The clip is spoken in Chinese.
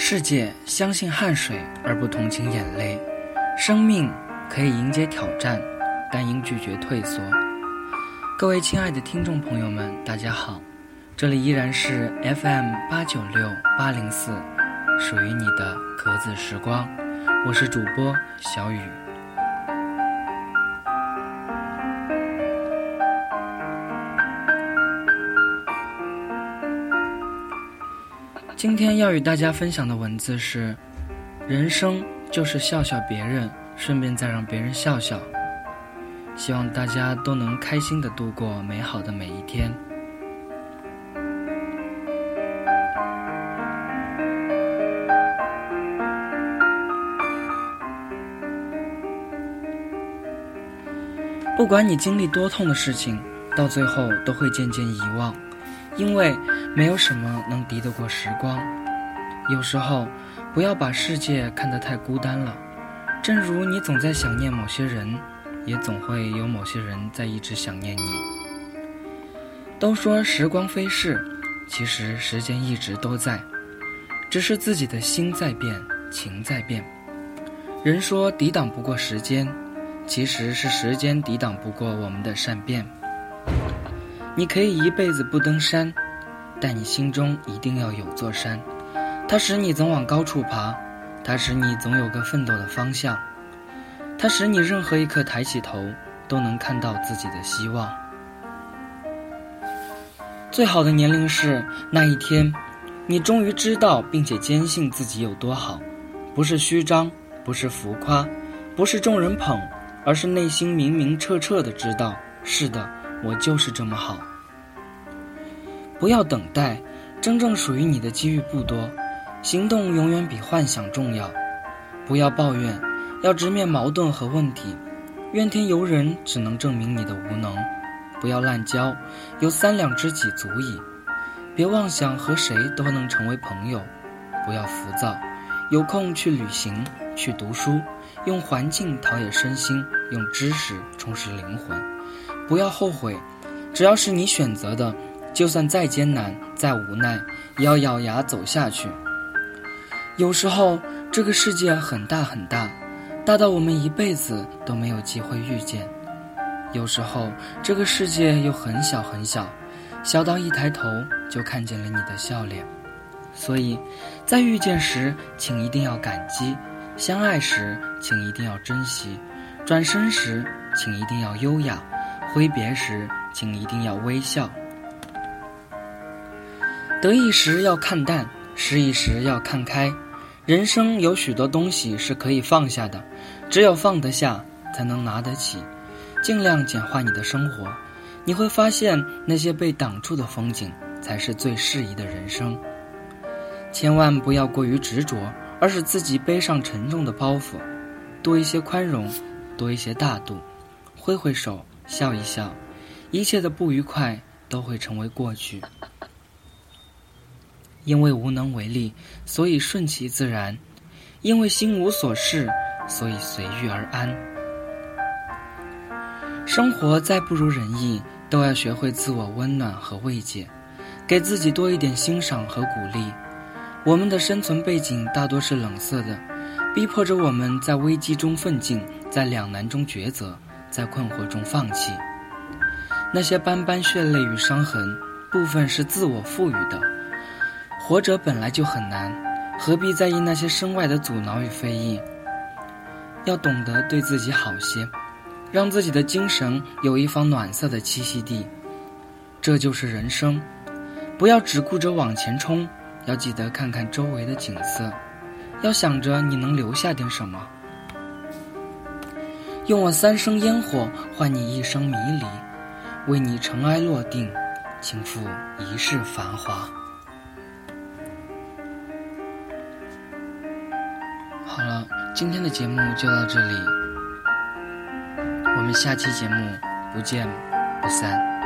世界相信汗水而不同情眼泪，生命可以迎接挑战，但应拒绝退缩。各位亲爱的听众朋友们，大家好，这里依然是 FM 八九六八零四，属于你的格子时光，我是主播小雨。今天要与大家分享的文字是：人生就是笑笑别人，顺便再让别人笑笑。希望大家都能开心的度过美好的每一天。不管你经历多痛的事情，到最后都会渐渐遗忘。因为没有什么能敌得过时光。有时候，不要把世界看得太孤单了。正如你总在想念某些人，也总会有某些人在一直想念你。都说时光飞逝，其实时间一直都在，只是自己的心在变，情在变。人说抵挡不过时间，其实是时间抵挡不过我们的善变。你可以一辈子不登山，但你心中一定要有座山，它使你总往高处爬，它使你总有个奋斗的方向，它使你任何一刻抬起头都能看到自己的希望。最好的年龄是那一天，你终于知道并且坚信自己有多好，不是虚张，不是浮夸，不是众人捧，而是内心明明澈澈的知道，是的。我就是这么好。不要等待，真正属于你的机遇不多，行动永远比幻想重要。不要抱怨，要直面矛盾和问题。怨天尤人只能证明你的无能。不要滥交，有三两知己足矣。别妄想和谁都能成为朋友。不要浮躁，有空去旅行，去读书，用环境陶冶身心，用知识充实灵魂。不要后悔，只要是你选择的，就算再艰难、再无奈，也要咬牙走下去。有时候，这个世界很大很大，大到我们一辈子都没有机会遇见；有时候，这个世界又很小很小，小到一抬头就看见了你的笑脸。所以，在遇见时，请一定要感激；相爱时，请一定要珍惜；转身时，请一定要优雅。挥别时，请一定要微笑。得意时要看淡，失意时要看开。人生有许多东西是可以放下的，只有放得下，才能拿得起。尽量简化你的生活，你会发现那些被挡住的风景，才是最适宜的人生。千万不要过于执着，而使自己背上沉重的包袱。多一些宽容，多一些大度，挥挥手。笑一笑，一切的不愉快都会成为过去。因为无能为力，所以顺其自然；因为心无所事，所以随遇而安。生活再不如人意，都要学会自我温暖和慰藉，给自己多一点欣赏和鼓励。我们的生存背景大多是冷色的，逼迫着我们在危机中奋进，在两难中抉择。在困惑中放弃，那些斑斑血泪与伤痕，部分是自我赋予的。活着本来就很难，何必在意那些身外的阻挠与非议？要懂得对自己好些，让自己的精神有一方暖色的栖息地。这就是人生，不要只顾着往前冲，要记得看看周围的景色，要想着你能留下点什么。用我三生烟火换你一生迷离，为你尘埃落定，倾覆一世繁华。今天的节目就到这里，我们下期节目不见不散。